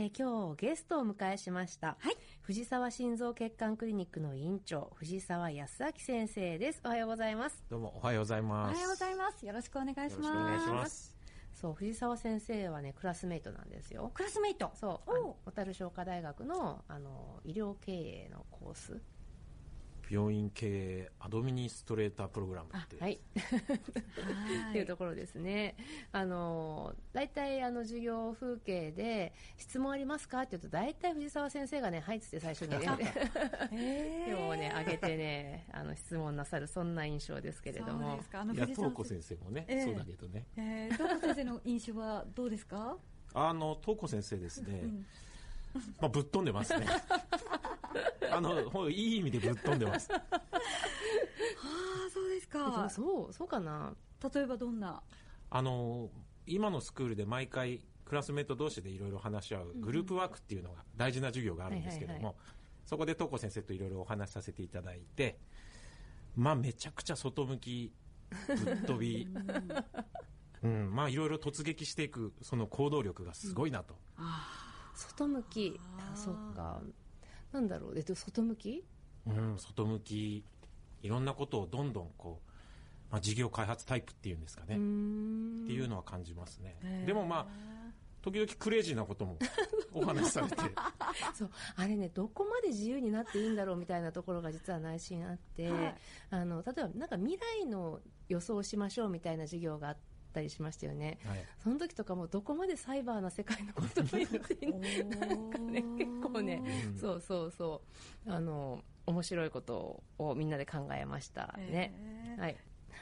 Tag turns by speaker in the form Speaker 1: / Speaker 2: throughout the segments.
Speaker 1: えー今日ゲストをお迎えしました。
Speaker 2: はい
Speaker 1: 藤沢心臓血管クリニックの院長、藤沢康明先生です。おはようございます。
Speaker 3: どうもおはようござい
Speaker 2: お
Speaker 3: ます。
Speaker 2: はようございます。よろしくお願いします。
Speaker 3: よろしくお願いします。
Speaker 1: そう、藤沢先生はね、クラスメイトなんですよ。
Speaker 2: クラスメイト。
Speaker 1: そう、小樽商科大学の、あの、医療経営のコース。
Speaker 3: 病院経営アドミニストレータープログラムって、
Speaker 1: はい。
Speaker 2: は
Speaker 1: っていうところですね。あの、大体あの授業風景で質問ありますかって言うと大体藤沢先生がね、はいっつって最初にね、手を ね、上げてね、あの質問なさるそんな印象ですけれど
Speaker 2: そう
Speaker 1: も
Speaker 2: で。すか。あの
Speaker 3: いや
Speaker 2: 藤沢
Speaker 3: 先生もね、
Speaker 2: ええ。
Speaker 3: そうだけどね。
Speaker 2: えー、東子先生の印象はどうですか？
Speaker 3: あの東子先生ですね、まあぶっ飛んでますね あのほんいい意味でぶっ飛んでます。
Speaker 2: ああ、そうですか。
Speaker 1: そう、そうかな。
Speaker 2: 例えばどんな？
Speaker 3: あの今のスクールで毎回クラスメート同士でいろいろ話し合うグループワークっていうのが大事な授業があるんですけど
Speaker 1: はいはい
Speaker 3: もそこで東子先生といろいろお話しさせていただいてまあめちゃくちゃ外向きぶっ飛び。うん、まあいろいろ突撃していくその行動力がすごいなと、
Speaker 1: 外向き。あ、そっか。なんだろう。えっと、外向き？
Speaker 3: うん、外向き。いろんなことをどんどんこう、まあ、事業開発タイプっていうんですかね。っていうのは感じますね。でもまあ時々クレイジーなことも お話しされて。
Speaker 1: そうあれねどこまで自由になっていいんだろうみたいなところが実は内心あって、
Speaker 2: はい。
Speaker 1: あの例えばなんか未来の予想をしましょうみたいな授業があったりしましたよね、
Speaker 3: はい。
Speaker 1: その時とかもどこまでサイバーな世界のことを言っていいの なんかね結構ね、そうそうそう。あの面白いことをみんなで考えましたね、
Speaker 2: へー。
Speaker 1: はい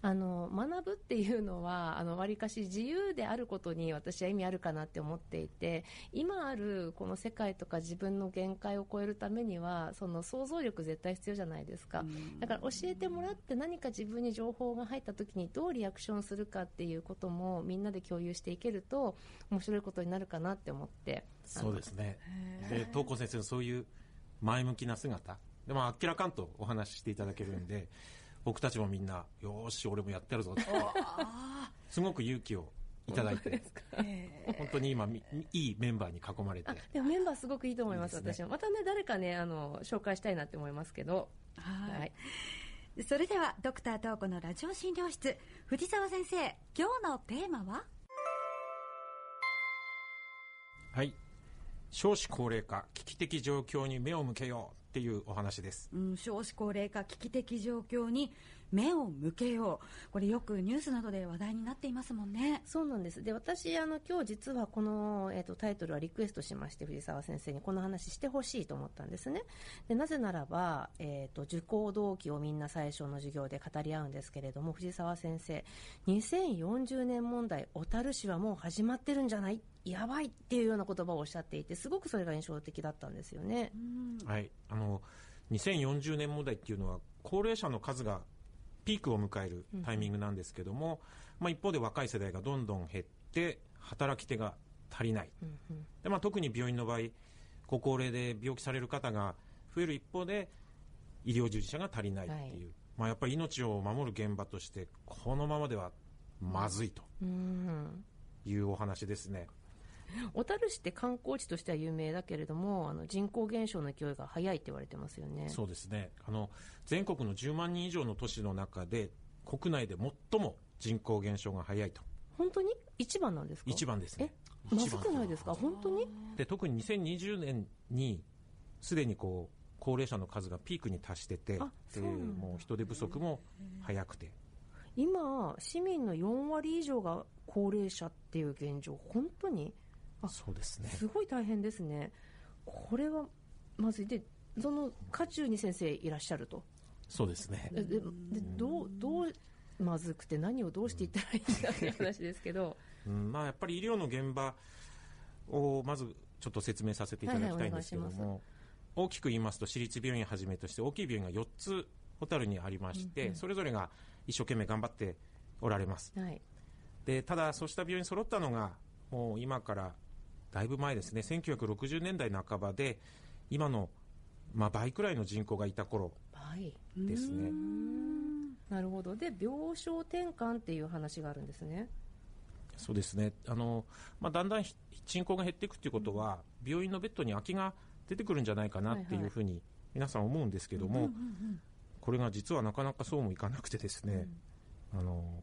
Speaker 1: あの学ぶっていうのは あの割かし自由であることに私は意味あるかなって思っていて今あるこの世界とか自分の限界を超えるためにはその想像力絶対必要じゃないですか。だから教えてもらって何か自分に情報が入った時にどうリアクションするかっていうこともみんなで共有していけると面白いことになるかなって思って。
Speaker 3: そうですね。で東子先生のそういう前向きな姿。でもあっけらかんとお話ししていただけるんで僕たちもみんなよーし俺もやってやるぞ。ってすごく勇気をいただいて。本当に今みいいメンバーに囲まれて。
Speaker 1: あでもメンバーすごくいいと思います
Speaker 3: いいですね。
Speaker 1: 私はまたね誰かねあの紹介したいなって思いますけど。
Speaker 2: はい。それでは、ドクター東子のラジオ診療室、藤沢先生、今日のテーマは？
Speaker 3: はい。少子高齢化危機的状況に目を向けようっていうお話です
Speaker 2: うん、少子高齢化危機的状況に目を向けよう。これよくニュースなどで話題になっていますもんね。
Speaker 1: そうなんです。で、私、あの、今日実はこの、えっ、と、タイトルはリクエストしまして、藤沢先生にこの話してほしいと思ったんですね。で、なぜならば、えっ、と、受講動機をみんな最初の授業で語り合うんですけれども、藤沢先生、2040年問題、小樽市はもう始まってるんじゃない？やばいっていうような言葉をおっしゃっていて、すごくそれが印象的だったんですよね。
Speaker 3: はい、あの2040年問題っていうのは高齢者の数がピークを迎えるタイミングなんですけども、まあ、一方で若い世代がどんどん減って働き手が足りない、でまあ、特に病院の場合ご高齢で病気される方が増える一方で医療従事者が足りないっていう、
Speaker 1: はい。
Speaker 3: まあ、やっぱり命を守る現場としてこのままではまずいと
Speaker 1: うん。
Speaker 3: いうお話ですね。
Speaker 1: 小樽市って観光地としては有名だけれども、あの、人口減少の勢いが早いって言われてますよね。
Speaker 3: そうですね。あの、全国の10万人以上の都市の中で、国内で最も人口減少が早いと。
Speaker 1: 本当に？一番なんですか？
Speaker 3: 一番ですね
Speaker 1: えまずくないですか？本当に？
Speaker 3: で、特に2020年に、すでにこう、高齢者の数がピークに達してて、
Speaker 1: あ
Speaker 3: でもう人手不足も早くて。
Speaker 1: 今、市民の4割以上が高齢者っていう現状、本当に？あ
Speaker 3: そうですね。
Speaker 1: すごい大変ですね。これはまずい。で、その渦中に先生いらっしゃると。
Speaker 3: そうですね。
Speaker 1: でででどう、どう、まずくて何をどうしていったらいいんだっていう話ですけど、
Speaker 3: うん、まあやっぱり医療の現場をまずちょっと説明させていただきたいんですけども、
Speaker 1: はい
Speaker 3: 大きく言いますと私立病院をはじめとして大きい病院が4つ小樽にありまして、それぞれが一生懸命頑張っておられます。
Speaker 1: はい。
Speaker 3: でただそうした病院揃ったのがもう今からだいぶ前ですね。1960年代半ばで今の、まあ、倍くらいの人口がいた頃
Speaker 1: はい。
Speaker 3: ですね。
Speaker 1: なるほど。で、病床転換っていう話があるんですね。
Speaker 3: そうですね。あの、まあ、だんだんひ人口が減っていくということは、病院のベッドに空きが出てくるんじゃないかなっていうふうに皆さん思うんですけども、
Speaker 2: うんうんうん
Speaker 3: これが実はなかなかそうもいかなくてですね、あの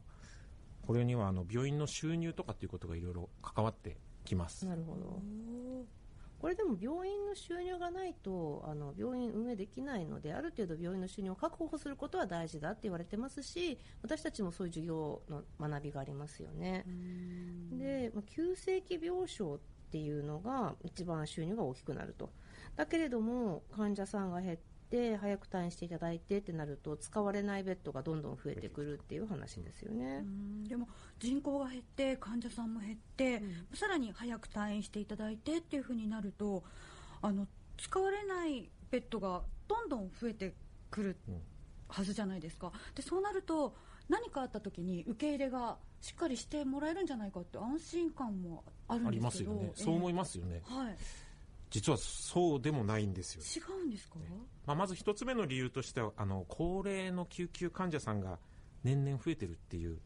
Speaker 3: これにはあの病院の収入とかっていうことがいろいろ関わってきます。
Speaker 1: なるほどこれでも病院の収入がないとあの病院運営できないのである程度病院の収入を確保することは大事だって言われてますし私たちもそういう授業の学びがありますよね
Speaker 2: う。ん
Speaker 1: で、まあ、急性期病床っていうのが一番収入が大きくなるとだけれども患者さんが減って早く退院していただいてってなると使われないベッドがどんどん増えてくるっていう話ですよね。
Speaker 2: うんでも人口が減って患者さんも減って、さらに早く退院していただいてっていうふうになるとあの使われないベッドがどんどん増えてくる
Speaker 3: うん
Speaker 2: はずじゃないですか。でそうなると何かあった時に受け入れがしっかりしてもらえるんじゃないかって安心感もあるん
Speaker 3: あり
Speaker 2: ですけど。
Speaker 3: ますよね、そう思い
Speaker 2: ま
Speaker 3: ますよね、
Speaker 2: はい
Speaker 3: 実はそうでもないんですよ、
Speaker 2: 違うんですか、
Speaker 3: まあ、まず一つ目の理由としてはあの高齢の救急患者さんが年々増えてるっていう。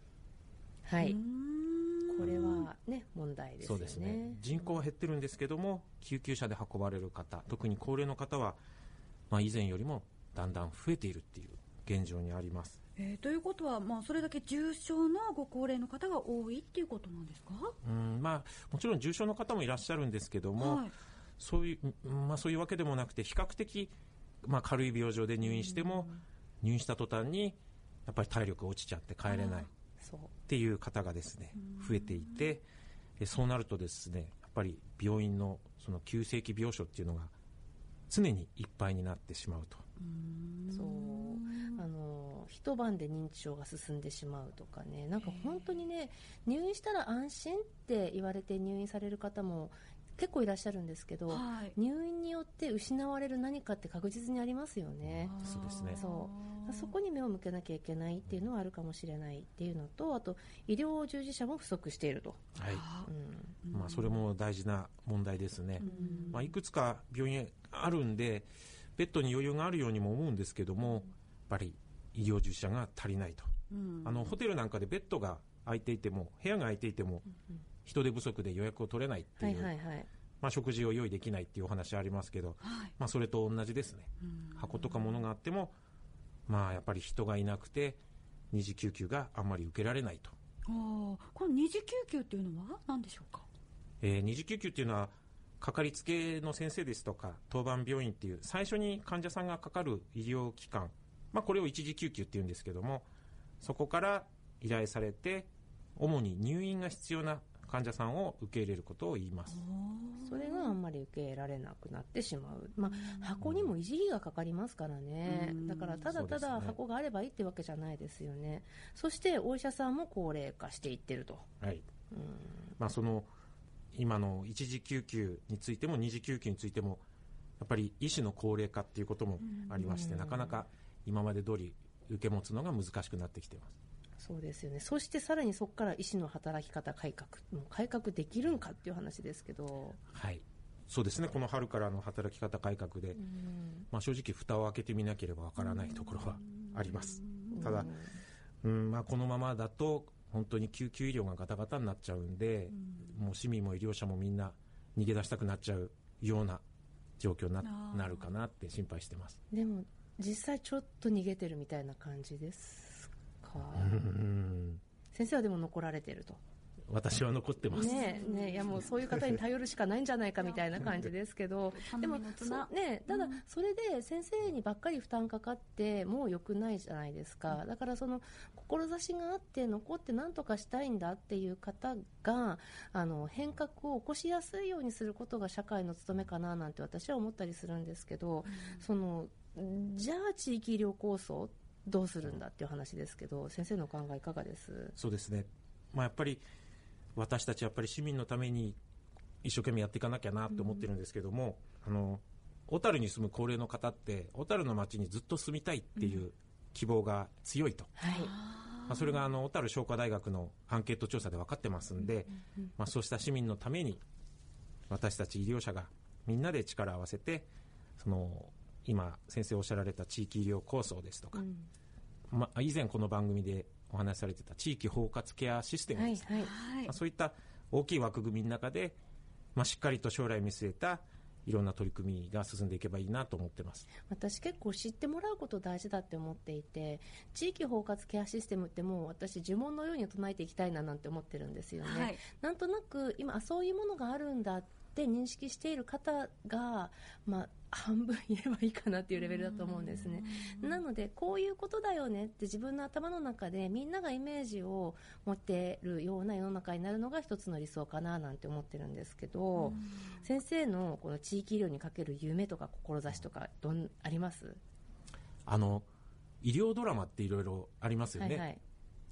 Speaker 1: はい、これはね問題ですよね。
Speaker 3: そうですね。人口は減ってるんですけども救急車で運ばれる方特に高齢の方は、まあ、以前よりもだんだん増えているっていう現状にあります。
Speaker 2: えーということは、まあ、それだけ重症のご高齢の方が多いっていうことなんですか？
Speaker 3: うんまあもちろん重症の方もいらっしゃるんですけども、
Speaker 2: はい
Speaker 3: そういう、うんまあ、そういうわけでもなくて、比較的、まあ、軽い病状で入院しても、入院した途端に、やっぱり体力が落ちちゃって帰れないっ
Speaker 1: そう。
Speaker 3: ていう方がですね、増えていて、えそうなるとですね、やっぱり病院のその急性期病床っていうのが、常にいっぱいになってしまうと。
Speaker 1: そう。あの一晩で認知症が進んでしまうとかねなんか本当にね入院したら安心って言われて入院される方も結構いらっしゃるんですけど、
Speaker 2: はい。
Speaker 1: 入院によって失われる何かって確実にありますよね。
Speaker 3: そうですね。
Speaker 1: そう。そこに目を向けなきゃいけないっていうのはあるかもしれないっていうのとあと医療従事者も不足していると、
Speaker 3: はい。
Speaker 1: うん。
Speaker 3: まあ、それも大事な問題ですね。まあ、いくつか病院あるんで、ベッドに余裕があるようにも思うんですけども、やっぱり医療従事者が足りないと。
Speaker 2: うん。
Speaker 3: あのホテルなんかでベッドが空いていても、部屋が空いていても、人手不足で予約を取れないって
Speaker 1: はい
Speaker 3: いう、
Speaker 1: はいはい
Speaker 3: まあ、食事を用意できないっていうお話ありますけど、
Speaker 2: はい。
Speaker 3: まあ、それと同じですね、箱とか物があっても、まあ、やっぱり人がいなくて、二次救急があんまり受けられないと。
Speaker 2: この二次救急っていうのは何でしょうか？
Speaker 3: えー二次救急っていうのは、かかりつけの先生ですとか、当番病院っていう、最初に患者さんがかかる医療機関、まあ、これを一次救急っていうんですけども、そこから依頼されて、主に入院が必要な患者さんを受け入れることを言います。
Speaker 1: それがあんまり受けられなくなってしまう、まあ、箱にも維持費がかかりますからね、だからただただ箱があればいいってわけじゃないですよね、そしてお医者さんも高齢化していってると、
Speaker 3: はい。まあ、その、今の一次救急についても二次救急についても、やっぱり医師の高齢化っていうこともありまして、なかなか今まで通り受け持つのが難しくなってきています。
Speaker 1: そうですよね、そしてさらにそこから医師の働き方改革、もう改革できるんかっていう話ですけど、
Speaker 3: はい。そうですね、この春からの働き方改革で、まあ、正直、蓋を開けてみなければわからないところはあります。ただ、うんまあ、このままだと、本当に救急医療がガタガタになっちゃうんで、もう市民も医療者もみんな逃げ出したくなっちゃうような状況になるかなって心配してます。
Speaker 1: でも実際ちょっと逃げてるみたいな感じです先生はでも残られてると。
Speaker 3: 私は残ってます。
Speaker 1: ねえねえいやもうそういう方に頼るしかないんじゃないかみたいな感じですけどでもねえただそれで先生にばっかり負担かかってもう良くないじゃないですか。だからその志があって残って何とかしたいんだっていう方があの変革を起こしやすいようにすることが社会の務めかななんて私は思ったりするんですけど、そのじゃあ地域医療構想どうするんだっていう話ですけど先生のお考えいかがです？
Speaker 3: そうですね。まあ、やっぱり、私たちやっぱり市民のために一生懸命やっていかなきゃなって思ってるんですけども、あの、小樽に住む高齢の方って、小樽の町にずっと住みたいっていう希望が強いと。
Speaker 1: はい。
Speaker 3: まあ、それがあの、小樽商科大学のアンケート調査で分かってますんで、まあ、そうした市民のために、私たち医療者がみんなで力を合わせて、その、今、先生おっしゃられた地域医療構想ですとか、まあ、以前この番組でお話しされてた地域包括ケアシステムです、
Speaker 1: はいはい。
Speaker 2: はい。
Speaker 3: まあ、そういった大きい枠組みの中で、まあ、しっかりと将来見据えたいろんな取り組みが進んでいけばいいなと思ってます。
Speaker 1: 私結構知ってもらうこと大事だって思っていて地域包括ケアシステムってもう私呪文のように唱えていきたいななんて思ってるんですよね、
Speaker 2: はい。
Speaker 1: なんとなく今あそういうものがあるんだって認識している方が、まあ、半分いればいいかなっていうレベルだと思うんですね。なのでこういうことだよねって自分の頭の中でみんながイメージを持ってるような世の中になるのが一つの理想かななんて思ってるんですけど、先生のこの地域医療にかける夢とか志とかどんあります？
Speaker 3: あの医療ドラマっていろいろありますよね、
Speaker 1: はいはい。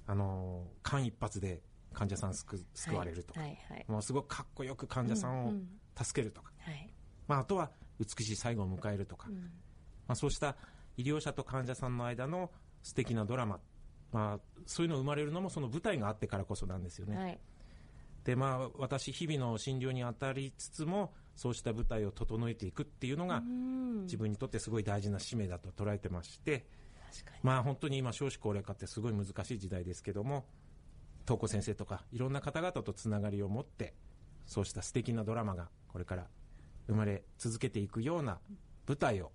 Speaker 3: あの間一髪で患者さん救救われるとか、
Speaker 1: はいはい
Speaker 3: もうすごくかっこよく患者さんを
Speaker 1: うんうん。
Speaker 3: 助けるとか、
Speaker 1: はい。
Speaker 3: まあ、あとは美しい最後を迎えるとか、
Speaker 1: うん。
Speaker 3: まあ、そうした医療者と患者さんの間の素敵なドラマ、まあ、そういうの生まれるのもその舞台があってからこそなんですよね。
Speaker 1: はい。
Speaker 3: でまあ、私、日々の診療に当たりつつもそうした舞台を整えていくっていうのが、
Speaker 1: うん。
Speaker 3: 自分にとってすごい大事な使命だと捉えてまして、まあ、本当に今少子高齢化ってすごい難しい時代ですけども東子先生とかいろんな方々とつながりを持ってそうした素敵なドラマがこれから生まれ続けていくような舞台を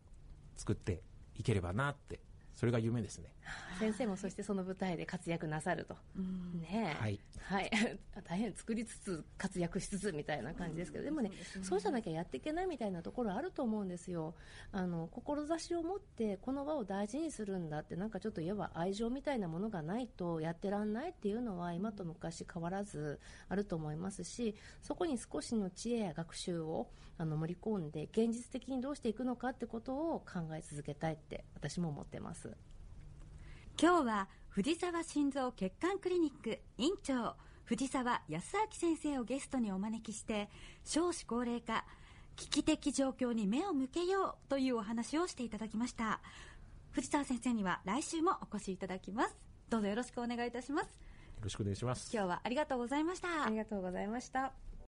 Speaker 3: 作っていければなってそれが夢ですね。
Speaker 1: 先生もそしてその舞台で活躍なさると、
Speaker 2: うん。
Speaker 1: ねえ。
Speaker 3: はい、
Speaker 1: はい、大変作りつつ活躍しつつみたいな感じですけど、でもね
Speaker 2: そうですね。
Speaker 1: そうじゃなきゃやっていけないみたいなところあると思うんですよ。あの志を持ってこの場を大事にするんだってなんかちょっといわば愛情みたいなものがないとやってらんないっていうのは今と昔変わらずあると思いますしそこに少しの知恵や学習をあの盛り込んで現実的にどうしていくのかってことを考え続けたいって私も思ってます。
Speaker 2: 今日は藤沢心臓血管クリニック院長藤沢康明先生をゲストにお招きして少子高齢化危機的状況に目を向けようというお話をしていただきました藤沢先生には来週もお越しいただきますどうぞよろしくお願いいたします
Speaker 3: よろしくお願いします。
Speaker 2: 今日はありがとうございました
Speaker 1: ありがとうございました。